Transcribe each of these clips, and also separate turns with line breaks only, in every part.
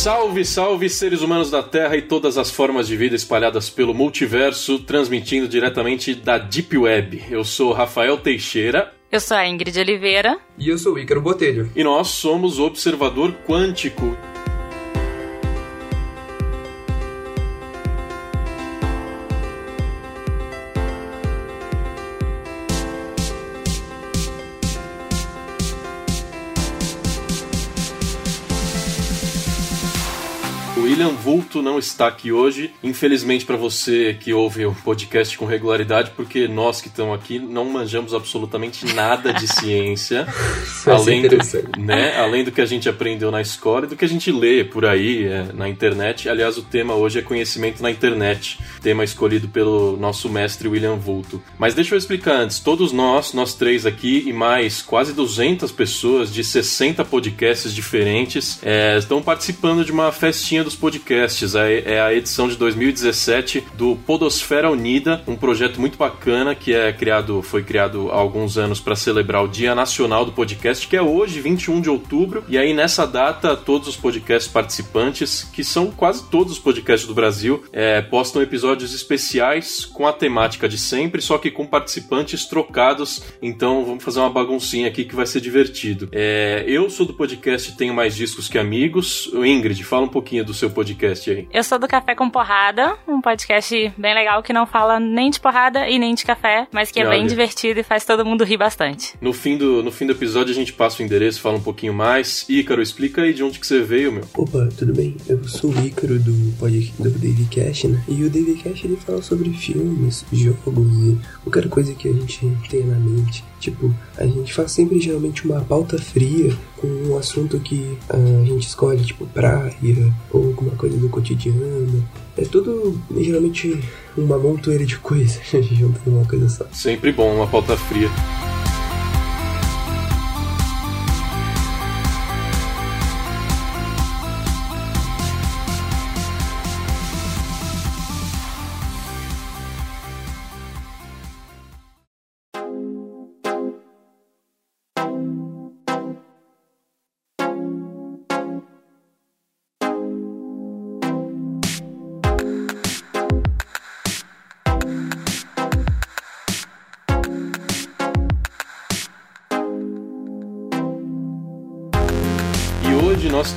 Salve, salve, seres humanos da Terra e todas as formas de vida espalhadas pelo multiverso, transmitindo diretamente da Deep Web. Eu sou Rafael Teixeira.
Eu sou a Ingrid Oliveira.
E eu sou o Ícaro Botelho.
E nós somos o Observador Quântico. William Vulto não está aqui hoje. Infelizmente para você que ouve o podcast com regularidade, porque nós que estamos aqui não manjamos absolutamente nada de ciência, além do, né, além do que a gente aprendeu na escola e do que a gente lê por aí é, na internet. Aliás, o tema hoje é conhecimento na internet, tema escolhido pelo nosso mestre William Vulto. Mas deixa eu explicar antes. Todos nós, nós três aqui e mais quase 200 pessoas de 60 podcasts diferentes é, estão participando de uma festinha dos podcasts. É a edição de 2017 do Podosfera Unida, um projeto muito bacana que é criado, foi criado há alguns anos para celebrar o Dia Nacional do Podcast, que é hoje, 21 de outubro. E aí nessa data, todos os podcasts participantes, que são quase todos os podcasts do Brasil, é, postam episódios especiais com a temática de sempre, só que com participantes trocados. Então vamos fazer uma baguncinha aqui que vai ser divertido. É, eu sou do podcast Tenho Mais Discos Que Amigos. O Ingrid, fala um pouquinho do seu podcast aí?
Eu sou do Café com Porrada, um podcast bem legal que não fala nem de porrada e nem de café, mas que é Olha. bem divertido e faz todo mundo rir bastante.
No fim, do, no fim do episódio a gente passa o endereço, fala um pouquinho mais. Ícaro, explica aí de onde que você veio, meu.
Opa, tudo bem? Eu sou o Ícaro do podcast do David Cash, né? E o David Cash ele fala sobre filmes, jogos e qualquer coisa que a gente tenha na mente. Tipo, a gente faz sempre geralmente uma pauta fria com um assunto que ah, a gente escolhe, tipo praia ou alguma coisa do cotidiano. É tudo geralmente uma montoeira de coisas junto numa coisa só.
Sempre bom, uma pauta fria.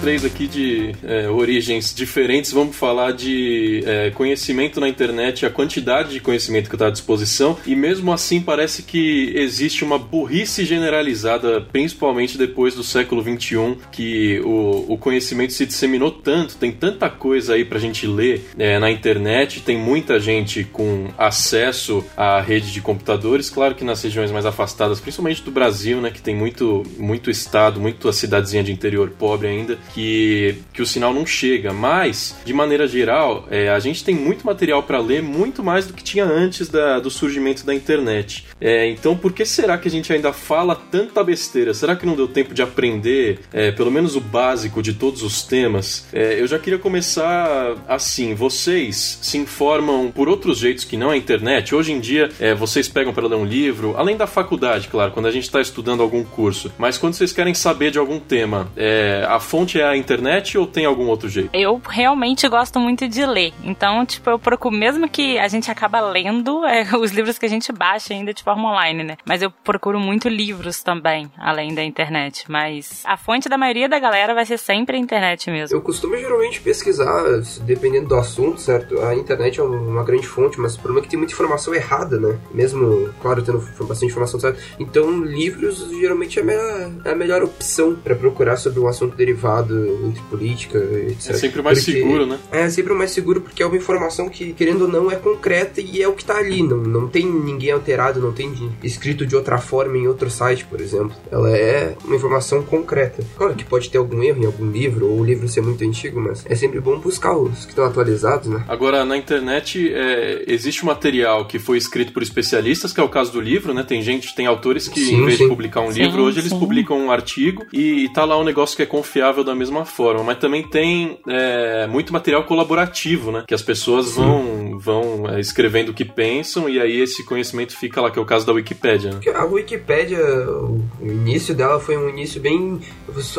Três aqui de é, origens diferentes. Vamos falar de é, conhecimento na internet, a quantidade de conhecimento que está à disposição, e mesmo assim parece que existe uma burrice generalizada, principalmente depois do século XXI, que o, o conhecimento se disseminou tanto, tem tanta coisa aí para a gente ler é, na internet, tem muita gente com acesso à rede de computadores, claro que nas regiões mais afastadas, principalmente do Brasil, né, que tem muito, muito estado, muito a cidadezinha de interior pobre ainda que, que o sinal não chega, mas, de maneira geral, é, a gente tem muito material para ler, muito mais do que tinha antes da, do surgimento da internet. É, então, por que será que a gente ainda fala tanta besteira? Será que não deu tempo de aprender, é, pelo menos o básico de todos os temas? É, eu já queria começar assim: vocês se informam por outros jeitos que não a internet? Hoje em dia, é, vocês pegam para ler um livro, além da faculdade, claro, quando a gente está estudando algum curso, mas quando vocês querem saber de algum tema, é, a fonte é a internet ou tem algum outro jeito?
Eu realmente gosto muito de ler. Então, tipo, eu procuro, mesmo que a gente acaba lendo é, os livros que a gente baixa ainda de forma online, né? Mas eu procuro muito livros também, além da internet. Mas a fonte da maioria da galera vai ser sempre a internet mesmo.
Eu costumo geralmente pesquisar, dependendo do assunto, certo? A internet é uma grande fonte, mas o problema é que tem muita informação errada, né? Mesmo, claro, tendo bastante informação certa. Então, livros geralmente é a melhor, é a melhor opção para procurar sobre um assunto derivado privado, entre política, etc.
É sempre mais porque, seguro, né?
É sempre mais seguro porque é uma informação que, querendo ou não, é concreta e é o que tá ali. Não, não tem ninguém alterado, não tem escrito de outra forma em outro site, por exemplo. Ela é uma informação concreta. Claro que pode ter algum erro em algum livro, ou o livro ser muito antigo, mas é sempre bom buscar os que estão atualizados, né?
Agora, na internet, é, existe um material que foi escrito por especialistas, que é o caso do livro, né? Tem gente, tem autores que, sim, em vez sim. de publicar um sim, livro, hoje eles publicam um artigo e, e tá lá um negócio que é confiável da mesma forma, mas também tem é, muito material colaborativo, né? Que as pessoas vão vão, vão é, escrevendo o que pensam e aí esse conhecimento fica lá, que é o caso da Wikipédia. Né?
A Wikipédia, o início dela foi um início bem.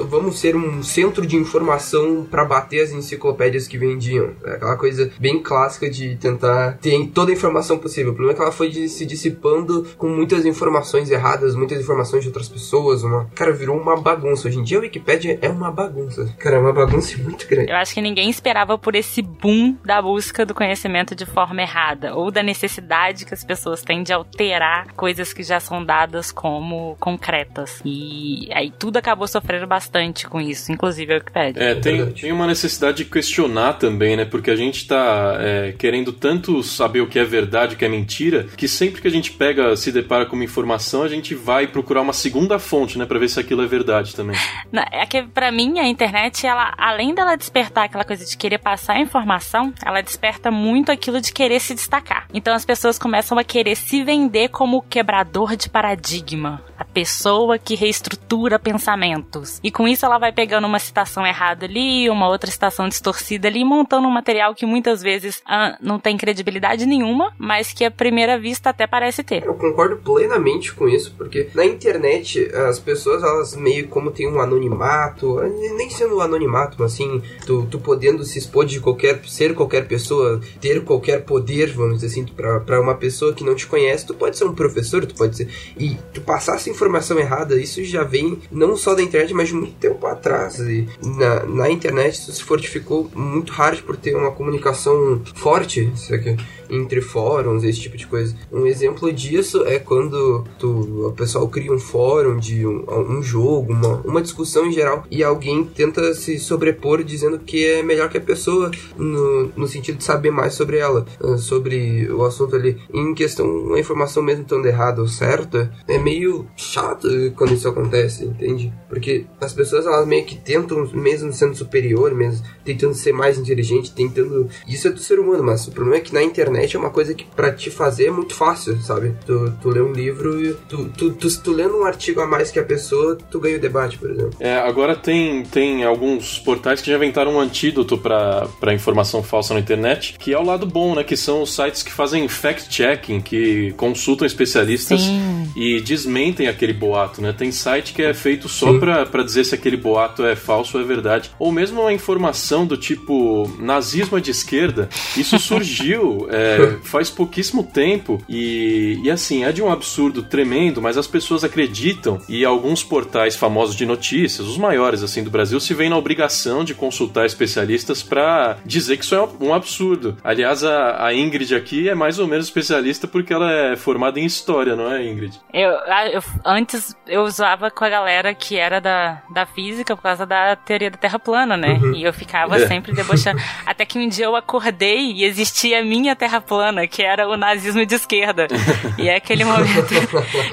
Vamos ser um centro de informação para bater as enciclopédias que vendiam. É aquela coisa bem clássica de tentar ter toda a informação possível. O problema é que ela foi se dissipando com muitas informações erradas, muitas informações de outras pessoas. Uma... Cara, virou uma bagunça. Hoje em dia a Wikipédia é uma bagunça. Cara, é uma bagunça muito grande.
Eu acho que ninguém esperava por esse boom da busca do conhecimento de forma errada, ou da necessidade que as pessoas têm de alterar coisas que já são dadas como concretas. E aí tudo acabou sofrendo bastante com isso, inclusive a Wikipedia.
É, tem, tem uma necessidade de questionar também, né? Porque a gente tá é, querendo tanto saber o que é verdade, o que é mentira, que sempre que a gente pega, se depara com uma informação, a gente vai procurar uma segunda fonte, né? Pra ver se aquilo é verdade também.
É que pra mim a internet, ela, além dela despertar aquela coisa de querer passar informação, ela desperta muito aquilo de querer se destacar. Então as pessoas começam a querer se vender como quebrador de paradigma, pessoa que reestrutura pensamentos. E com isso ela vai pegando uma citação errada ali, uma outra citação distorcida ali, montando um material que muitas vezes ah, não tem credibilidade nenhuma, mas que à primeira vista até parece ter.
Eu concordo plenamente com isso, porque na internet as pessoas elas meio como tem um anonimato, nem sendo um anonimato, mas assim, tu, tu podendo se expor de qualquer ser qualquer pessoa, ter qualquer poder, vamos dizer assim, para uma pessoa que não te conhece, tu pode ser um professor, tu pode ser e tu passar essa informação errada, isso já vem não só da internet, mas de muito tempo atrás. E na, na internet isso se fortificou muito hard por ter uma comunicação forte, sabe? Entre fóruns, esse tipo de coisa. Um exemplo disso é quando tu, o pessoal cria um fórum de um, um jogo, uma, uma discussão em geral, e alguém tenta se sobrepor dizendo que é melhor que a pessoa, no, no sentido de saber mais sobre ela, ah, sobre o assunto ali. Em questão, uma informação mesmo estando errada ou certa, é meio chato quando isso acontece, entende? Porque as pessoas, elas meio que tentam, mesmo sendo superior, mesmo tentando ser mais inteligente, tentando... Isso é do ser humano, mas o problema é que na internet internet é uma coisa que para te fazer é muito fácil, sabe? Tu, tu lê um livro e tu, tu, tu, tu lendo um artigo a mais que a pessoa, tu ganha o debate, por exemplo.
É, agora tem, tem alguns portais que já inventaram um antídoto para informação falsa na internet, que é o lado bom, né? Que são os sites que fazem fact-checking, que consultam especialistas Sim. E desmentem aquele boato, né? Tem site que é feito só para dizer se aquele boato é falso ou é verdade. Ou mesmo uma informação do tipo nazismo é de esquerda. Isso surgiu é, faz pouquíssimo tempo e, e assim, é de um absurdo tremendo, mas as pessoas acreditam e alguns portais famosos de notícias, os maiores assim do Brasil, se veem na obrigação de consultar especialistas para dizer que isso é um absurdo. Aliás, a, a, Ingrid aqui é mais ou menos especialista porque ela é formada em história, não é, Ingrid?
Eu, eu antes eu usava com a galera que era da, da física por causa da teoria da Terra plana, né? Uhum. E eu ficava é. sempre debochando. Até que um dia eu acordei e existia a minha Terra plana, que era o nazismo de esquerda. e é aquele momento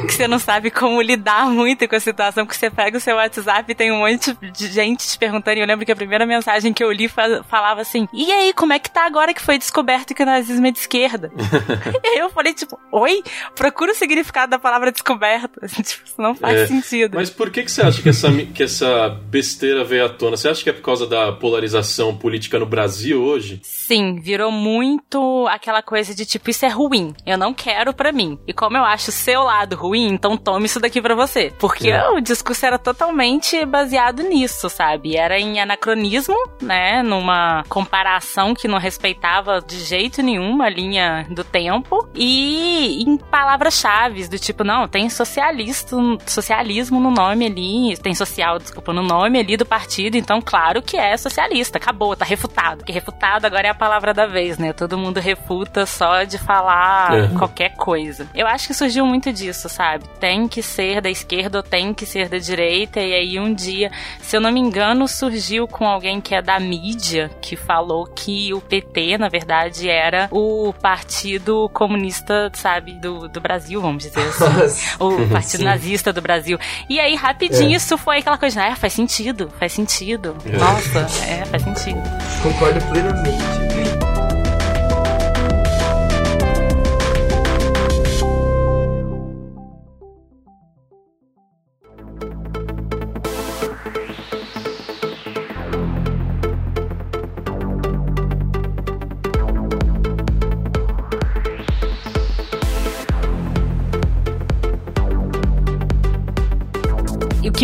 que você não sabe como lidar muito com a situação, que você pega o seu WhatsApp e tem um monte de gente te perguntando. E eu lembro que a primeira mensagem que eu li falava assim: E aí, como é que tá agora que foi descoberto que o nazismo é de esquerda? e aí eu falei, tipo, oi? Procura o significado da palavra descoberta. tipo, isso não faz é. sentido.
Mas por que, que você acha que essa, que essa besteira veio à tona? Você acha que é por causa da polarização política no Brasil hoje?
Sim, virou muito aquela aquela coisa de tipo, isso é ruim, eu não quero para mim. E como eu acho o seu lado ruim, então tome isso daqui para você. Porque é. o discurso era totalmente baseado nisso, sabe? Era em anacronismo, né? Numa comparação que não respeitava de jeito nenhum a linha do tempo. E em palavras-chave, do tipo, não, tem socialista, socialismo no nome ali, tem social, desculpa, no nome ali do partido, então claro que é socialista. Acabou, tá refutado. Porque refutado agora é a palavra da vez, né? Todo mundo refuta só de falar é. qualquer coisa. Eu acho que surgiu muito disso, sabe? Tem que ser da esquerda ou tem que ser da direita, e aí um dia, se eu não me engano, surgiu com alguém que é da mídia, que falou que o PT, na verdade, era o partido comunista, sabe, do, do Brasil, vamos dizer assim. O partido nazista do Brasil. E aí, rapidinho, é. isso foi aquela coisa, ah, faz sentido, faz sentido. É. Nossa, é, faz sentido.
Concordo plenamente.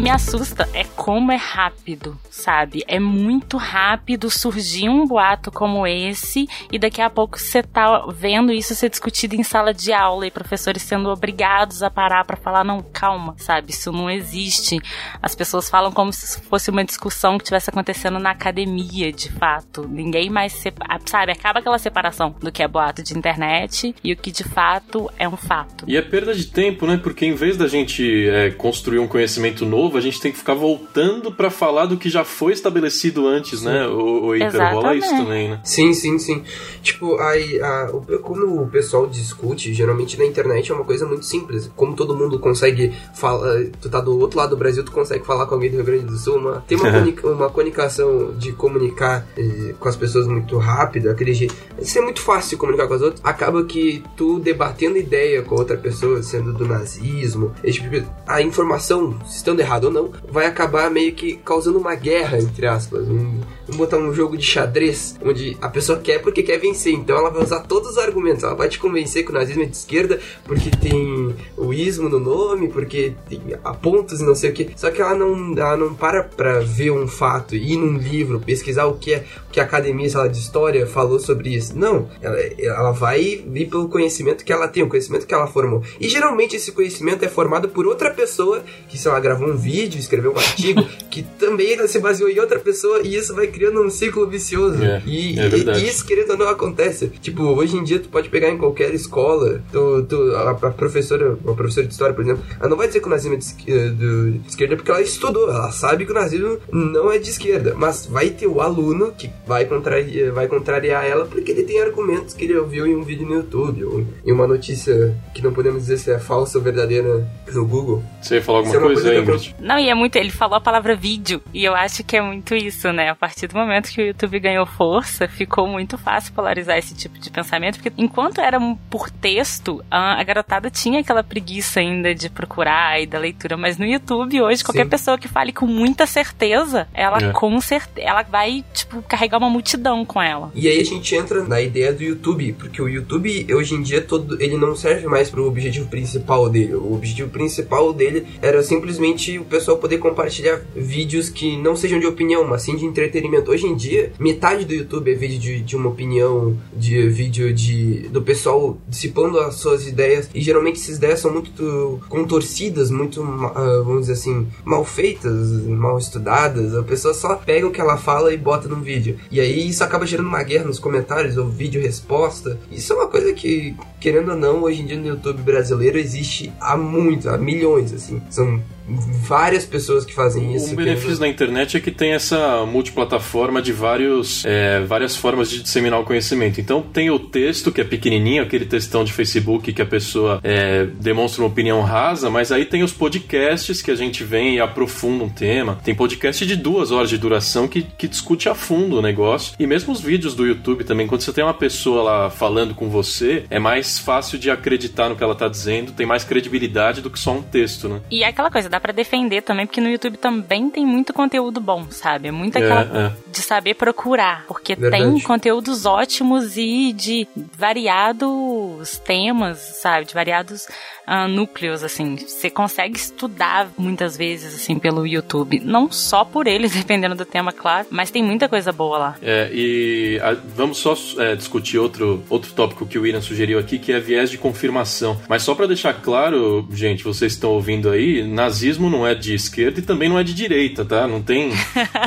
Me assusta é como é rápido, sabe? É muito rápido surgir um boato como esse e daqui a pouco você tá vendo isso ser discutido em sala de aula e professores sendo obrigados a parar para falar não, calma, sabe? Isso não existe. As pessoas falam como se fosse uma discussão que estivesse acontecendo na academia, de fato. Ninguém mais sabe, acaba aquela separação do que é boato de internet e o que de fato é um fato.
E é perda de tempo, né? Porque em vez da gente é, construir um conhecimento novo, a gente tem que ficar voltando para falar do que já foi estabelecido antes, sim. né? O, o rola isso também, né?
Sim, sim, sim. Tipo, aí, a, quando o pessoal discute, geralmente na internet é uma coisa muito simples. Como todo mundo consegue falar, tu tá do outro lado do Brasil, tu consegue falar com alguém do Rio Grande do Sul, uma, tem uma, comunica, uma comunicação de comunicar eh, com as pessoas muito rápida, aquele jeito. Isso é muito fácil de comunicar com as outras. Acaba que tu debatendo ideia com outra pessoa, sendo do nazismo, tipo, a informação, se estando errado ou não, vai acabar meio que causando uma guerra, entre aspas. Um, vamos botar um jogo de xadrez, onde a pessoa quer porque quer vencer. Então ela vai usar todos os argumentos. Ela vai te convencer que o nazismo é de esquerda porque tem o ismo no nome, porque tem pontos e não sei o que. Só que ela não, ela não para pra ver um fato, ir num livro, pesquisar o que é o que a academia sei lá, de história falou sobre isso. Não, ela, ela vai vir pelo conhecimento que ela tem, o conhecimento que ela formou. E geralmente esse conhecimento é formado por outra pessoa que, sei lá, gravou um vídeo, escreveu um artigo, que também se baseou em outra pessoa e isso vai criando um ciclo vicioso.
É,
e,
é
e, isso, querendo ou não, acontece. Tipo, hoje em dia tu pode pegar em qualquer escola, tu, tu, a, a professora, uma professora de história, por exemplo, ela não vai dizer que o nazismo é de, eh, de, de esquerda porque ela estudou, ela sabe que o nazismo não é de esquerda, mas vai ter o aluno que vai contrariar, vai contrariar ela porque ele tem argumentos que ele ouviu em um vídeo no YouTube ou em uma notícia que não podemos dizer se é falsa ou verdadeira no Google.
Você ia falar alguma é coisa, coisa Ingrid?
Não, e é muito. Ele falou a palavra vídeo e eu acho que é muito isso, né? A partir do momento que o YouTube ganhou força, ficou muito fácil polarizar esse tipo de pensamento, porque enquanto era por texto, a garotada tinha aquela preguiça ainda de procurar e da leitura, mas no YouTube hoje, qualquer Sim. pessoa que fale com muita certeza, ela é. com certeza, ela vai, tipo, carregar uma multidão com ela.
E aí a gente entra na ideia do YouTube, porque o YouTube, hoje em dia, todo, ele não serve mais para o objetivo principal dele. O objetivo principal dele era simplesmente o pessoal poder compartilhar vídeos que não sejam de opinião, mas sim de entretenimento. Hoje em dia, metade do YouTube é vídeo de, de uma opinião, de vídeo de do pessoal dissipando as suas ideias, e geralmente essas ideias são muito contorcidas, muito, uh, vamos dizer assim, mal feitas, mal estudadas. A pessoa só pega o que ela fala e bota num vídeo. E aí isso acaba gerando uma guerra nos comentários, ou vídeo resposta. Isso é uma coisa que, querendo ou não, hoje em dia no YouTube brasileiro existe há muito, há milhões, assim. São várias pessoas que fazem isso.
O benefício da internet é que tem essa multiplataforma de vários, é, várias formas de disseminar o conhecimento. Então tem o texto, que é pequenininho, aquele textão de Facebook que a pessoa é, demonstra uma opinião rasa, mas aí tem os podcasts que a gente vem e aprofunda um tema. Tem podcast de duas horas de duração que, que discute a fundo o negócio. E mesmo os vídeos do YouTube também, quando você tem uma pessoa lá falando com você, é mais fácil de acreditar no que ela está dizendo, tem mais credibilidade do que só um texto, né?
E é aquela coisa, dá para defender também, porque no YouTube também tem muito conteúdo bom, sabe? É muito aquela é, é. Saber procurar, porque Verdade. tem conteúdos ótimos e de variados temas, sabe? De variados uh, núcleos, assim. Você consegue estudar muitas vezes, assim, pelo YouTube. Não só por eles, dependendo do tema, claro, mas tem muita coisa boa lá.
É, e a, vamos só é, discutir outro, outro tópico que o William sugeriu aqui, que é viés de confirmação. Mas só para deixar claro, gente, vocês estão ouvindo aí, nazismo não é de esquerda e também não é de direita, tá? Não tem.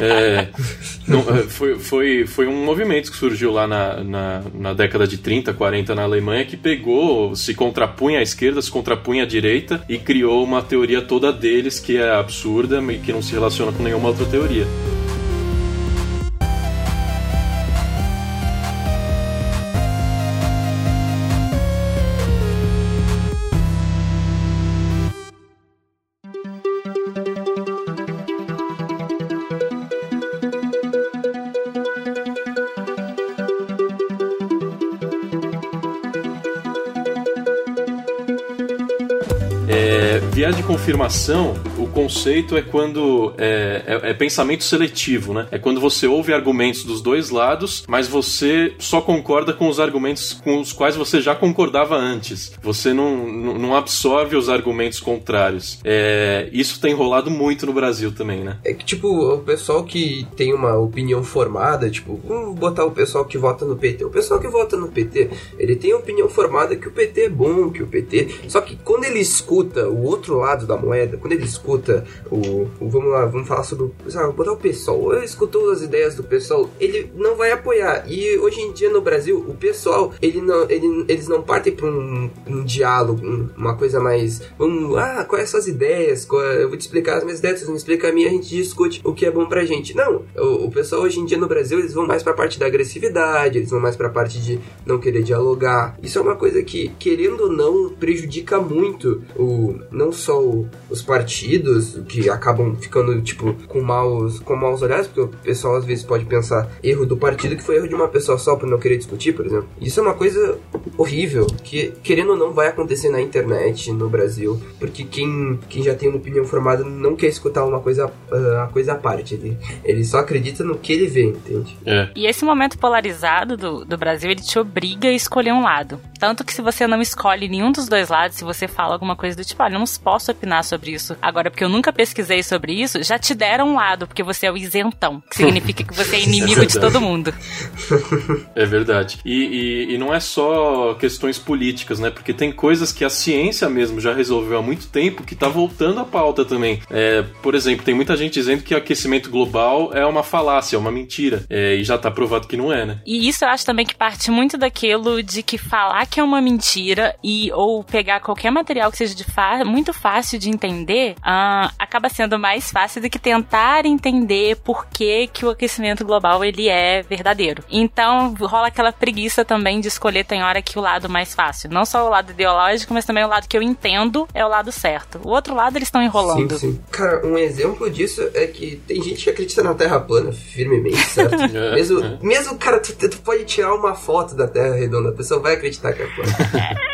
É, não, foi, foi, foi um movimento que surgiu lá na, na, na, década de 30, 40 na Alemanha que pegou, se contrapunha à esquerda, se contrapunha à direita e criou uma teoria toda deles que é absurda e que não se relaciona com nenhuma outra teoria. De confirmação, conceito é quando é, é, é, pensamento seletivo, né? É quando você ouve argumentos dos dois lados, mas você só concorda com os argumentos com os quais você já concordava antes. Você não, não absorve os argumentos contrários. É, isso tem rolado muito no Brasil também, né?
É que, tipo, o pessoal que tem uma opinião formada, tipo, vamos botar o pessoal que vota no PT. O pessoal que vota no PT, ele tem opinião formada que o PT é bom, que o PT. Só que quando ele escuta o outro lado da moeda, quando ele escuta o. o vamos lá, vamos falar sobre. Sabe, botar o pessoal. Ele escutou as ideias do pessoal, ele não vai apoiar. E hoje em dia no Brasil, o pessoal, ele não, ele, eles não partem para um, um, diálogo, uma coisa mais. Vamos, ah, quais são as ideias? eu vou te explicar as minhas ideias, você me explica a minha, a gente discute o que é bom pra gente. Não, o, o pessoal hoje em dia no Brasil, eles vão mais pra parte da agressividade, eles vão mais pra parte de não querer dialogar. Isso é uma coisa que, querendo ou não, prejudica muito o, não só o, os partidos, que acabam ficando, tipo, com maus, com maus olhares, porque o pessoal às vezes pode pensar erro do partido que foi erro de uma pessoa só por não querer discutir, por exemplo. Isso é uma coisa horrível, que querendo ou não vai acontecer na internet, no Brasil, porque quem, quem já tem uma opinião formada não quer escutar uma coisa, uh, uma coisa à parte. Ele, ele só acredita no que ele vê, entende?
É. E esse momento polarizado do, do Brasil, ele te obriga a escolher um lado. Tanto que se você não escolhe nenhum dos dois lados, se você fala alguma coisa do tipo, olha, eu não posso opinar sobre isso agora porque eu nunca pesquisei sobre isso, já te deram um lado, porque você é o isentão, que significa que você é inimigo é de todo mundo.
É verdade. E, e, e, não é só questões políticas, né? Porque tem coisas que a ciência mesmo já resolveu há muito tempo que tá voltando à pauta também. É, por exemplo, tem muita gente dizendo que aquecimento global é uma falácia, é uma mentira. É, e já tá provado que não é, né?
E isso eu acho também que parte muito daquilo de que falar que é uma mentira e ou pegar qualquer material que seja de muito fácil de entender uh, acaba sendo mais fácil do que tentar entender por que, que o aquecimento global ele é verdadeiro. Então rola aquela preguiça também de escolher tem hora que o lado mais fácil, não só o lado ideológico, mas também o lado que eu entendo é o lado certo. O outro lado eles estão enrolando.
Sim, sim. Cara, um exemplo disso é que tem gente que acredita na Terra plana firmemente, certo? é, mesmo, é. mesmo, cara, tu, tu pode tirar uma foto da Terra redonda, a pessoa vai acreditar é.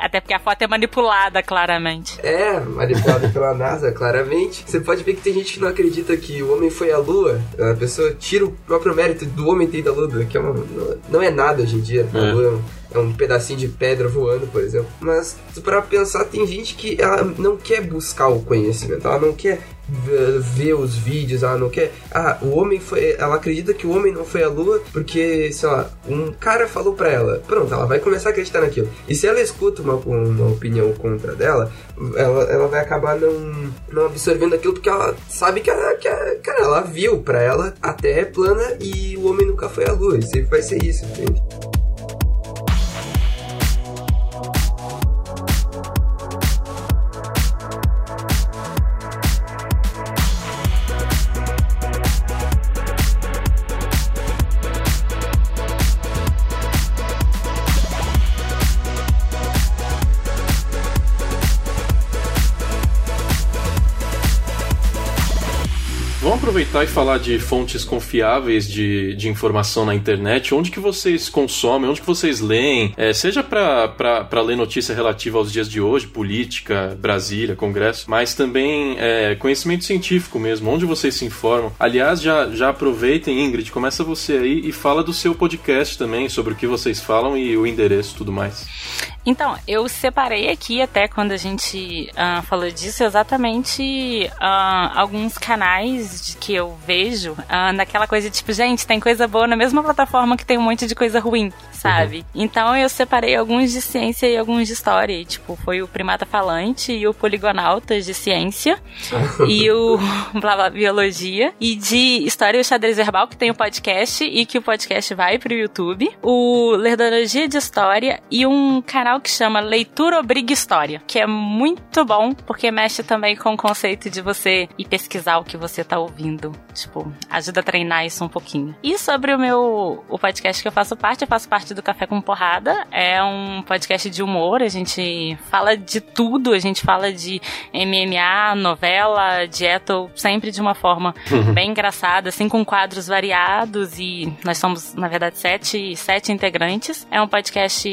Até porque a foto é manipulada, claramente.
É, manipulada pela NASA, claramente. Você pode ver que tem gente que não acredita que o homem foi à Lua. A pessoa tira o próprio mérito do homem ter ido à Lua, que é uma, não é nada hoje em dia. É. A Lua é um pedacinho de pedra voando, por exemplo. Mas para pensar, tem gente que ela não quer buscar o conhecimento, ela não quer ver os vídeos, ela não quer. Ah, o homem foi. Ela acredita que o homem não foi à lua porque, sei lá, um cara falou pra ela. Pronto, ela vai começar a acreditar naquilo. E se ela escuta uma, uma opinião contra dela, ela, ela vai acabar não, não absorvendo aquilo porque ela sabe que ela, que ela, cara, ela viu pra ela a terra é plana e o homem nunca foi à lua. E sempre vai ser isso, entende?
Aproveitar e falar de fontes confiáveis de, de informação na internet. Onde que vocês consomem? Onde que vocês leem? É, seja para ler notícia relativa aos dias de hoje, política, Brasília, Congresso, mas também é, conhecimento científico mesmo. Onde vocês se informam? Aliás, já, já aproveitem, Ingrid, começa você aí e fala do seu podcast também, sobre o que vocês falam e o endereço e tudo mais.
Então, eu separei aqui, até quando a gente uh, falou disso, exatamente uh, alguns canais que eu vejo uh, naquela coisa tipo, gente, tem coisa boa na mesma plataforma que tem um monte de coisa ruim, sabe? Uhum. Então eu separei alguns de ciência e alguns de história. E, tipo, foi o Primata Falante e o Poligonautas de ciência e o Blá Blá Biologia. E de história e o Xadrez Verbal, que tem o um podcast e que o podcast vai pro YouTube. O Lerdologia de História e um canal canal que chama Leitura Obriga História, que é muito bom porque mexe também com o conceito de você ir pesquisar o que você tá ouvindo. Tipo, ajuda a treinar isso um pouquinho. E sobre o meu o podcast que eu faço parte, eu faço parte do Café com Porrada. É um podcast de humor, a gente fala de tudo, a gente fala de MMA, novela, dieta, sempre de uma forma uhum. bem engraçada, assim, com quadros variados e nós somos, na verdade, sete, sete integrantes. É um podcast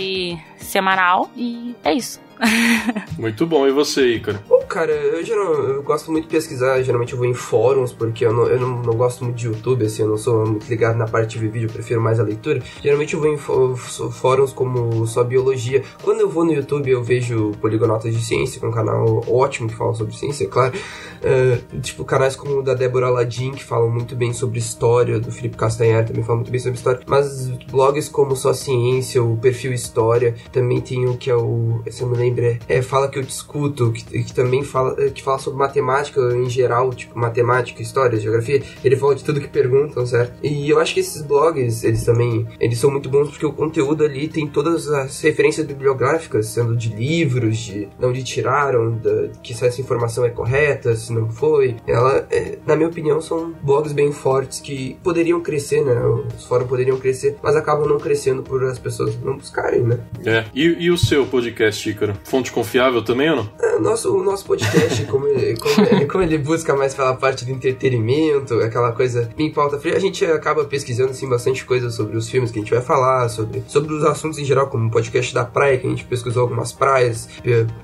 semanal e é isso.
muito bom. E você, Ícaro?
Bom, cara, eu, geral, eu gosto muito de pesquisar. Geralmente eu vou em fóruns, porque eu, não, eu não, não, gosto muito de YouTube, assim, eu não sou muito ligado na parte de vídeo, eu prefiro mais a leitura. Geralmente eu vou em fóruns como só biologia. Quando eu vou no YouTube, eu vejo Poligonotas de Ciência, que é um canal ótimo que fala sobre ciência, é claro. Uh, tipo, canais como o da Débora Ladin, que falam muito bem sobre história, do Felipe Castanhar também fala muito bem sobre história. Mas blogs como Só Ciência, o Perfil História, também tem o que é o. Me lembro, é, Fala que eu discuto, que, que também fala, é, que fala sobre matemática em geral, tipo matemática, história, geografia. Ele fala de tudo que perguntam, certo? E eu acho que esses blogs, eles também, eles são muito bons porque o conteúdo ali tem todas as referências bibliográficas, sendo de livros, de onde tiraram, da, que se essa informação é correta, se não foi. Ela, é, na minha opinião, são blogs bem fortes que poderiam crescer, né? Os fóruns poderiam crescer, mas acabam não crescendo por as pessoas não buscarem, né?
É. E, e o seu podcast, Ícaro? Fonte confiável também ou não?
É, nosso, o nosso podcast, como, ele, como, como ele busca mais pela parte do entretenimento, aquela coisa em pauta fria, a gente acaba pesquisando assim, bastante coisa sobre os filmes que a gente vai falar, sobre, sobre os assuntos em geral, como o podcast da praia, que a gente pesquisou algumas praias,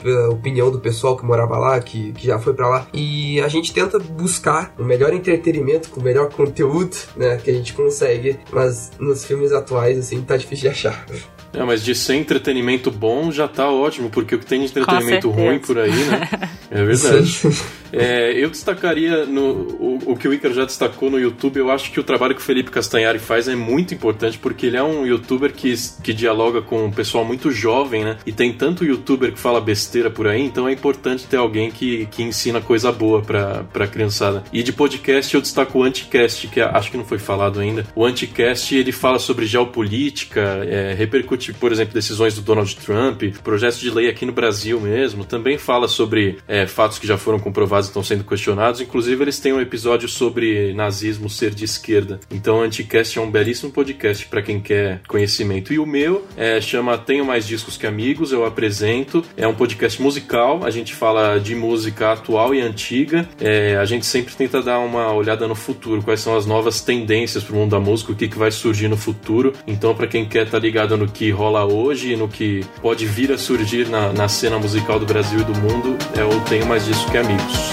pela opinião do pessoal que morava lá, que, que já foi para lá. E a gente tenta buscar o melhor entretenimento com o melhor conteúdo, né, que a gente consegue, mas nos filmes atuais, assim, tá difícil de achar.
É, mas de ser entretenimento bom já tá ótimo, porque o que tem de entretenimento ruim por aí, né? É verdade. É, eu destacaria no, o, o, que o Icaro já destacou no YouTube. Eu acho que o trabalho que o Felipe Castanhari faz é muito importante, porque ele é um youtuber que, que dialoga com um pessoal muito jovem, né? E tem tanto youtuber que fala besteira por aí, então é importante ter alguém que, que ensina coisa boa pra, pra criançada. E de podcast eu destaco o Anticast, que acho que não foi falado ainda. O Anticast ele fala sobre geopolítica, é, repercute, por exemplo, decisões do Donald Trump, projetos de lei aqui no Brasil mesmo. Também fala sobre é, fatos que já foram comprovados estão sendo questionados. Inclusive, eles têm um episódio sobre nazismo ser de esquerda. Então, o Anticast é um belíssimo podcast para quem quer conhecimento. E o meu é, chama Tenho Mais Discos Que Amigos, eu apresento. É um podcast musical, a gente fala de música atual e antiga. É, a gente sempre tenta dar uma olhada no futuro, quais são as novas tendências para o mundo da música, o que, que vai surgir no futuro. Então, para quem quer estar tá ligado no que rola hoje e no que pode vir a surgir na, na cena musical do Brasil e do mundo, é o Tenho Mais Discos Que Amigos.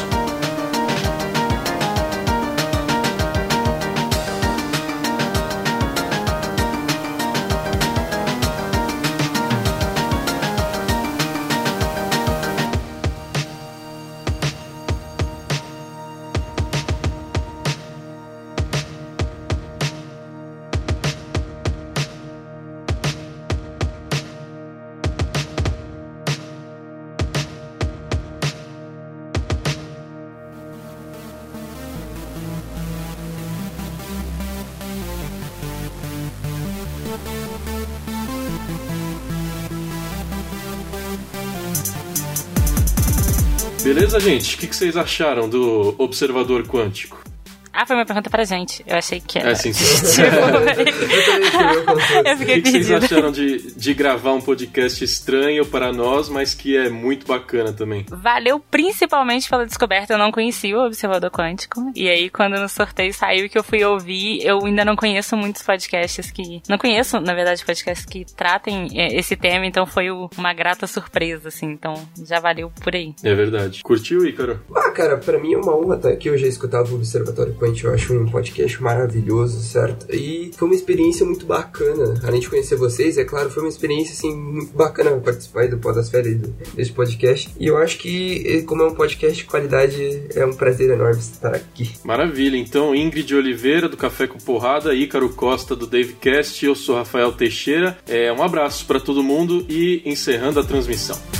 Beleza, gente? O que vocês acharam do observador quântico?
Ah, foi uma pergunta pra gente. Eu achei que era.
É, sim, sim. tipo,
eu fiquei
O que, que vocês acharam de, de gravar um podcast estranho para nós, mas que é muito bacana também?
Valeu principalmente pela descoberta. Eu não conhecia o Observador Quântico. E aí, quando no sorteio saiu que eu fui ouvir, eu ainda não conheço muitos podcasts que. Não conheço, na verdade, podcasts que tratem é, esse tema, então foi uma grata surpresa, assim. Então já valeu por aí.
É verdade. Curtiu, Ícaro?
Ah, cara, pra mim é uma honra estar aqui. Eu já escutava o Observatório Quântico, eu acho um podcast maravilhoso, certo? E foi uma experiência muito bacana. Além de conhecer vocês, é claro, foi uma experiência assim muito bacana participar do Podosfera desse podcast. E eu acho que, eh, como é um podcast de qualidade, é um prazer enorme estar aqui.
Maravilha. Então, Ingrid Oliveira, do Café com Porrada, Ícaro Costa, do Davecast, eu sou Rafael Teixeira. É, um abraço para todo mundo e encerrando a transmissão.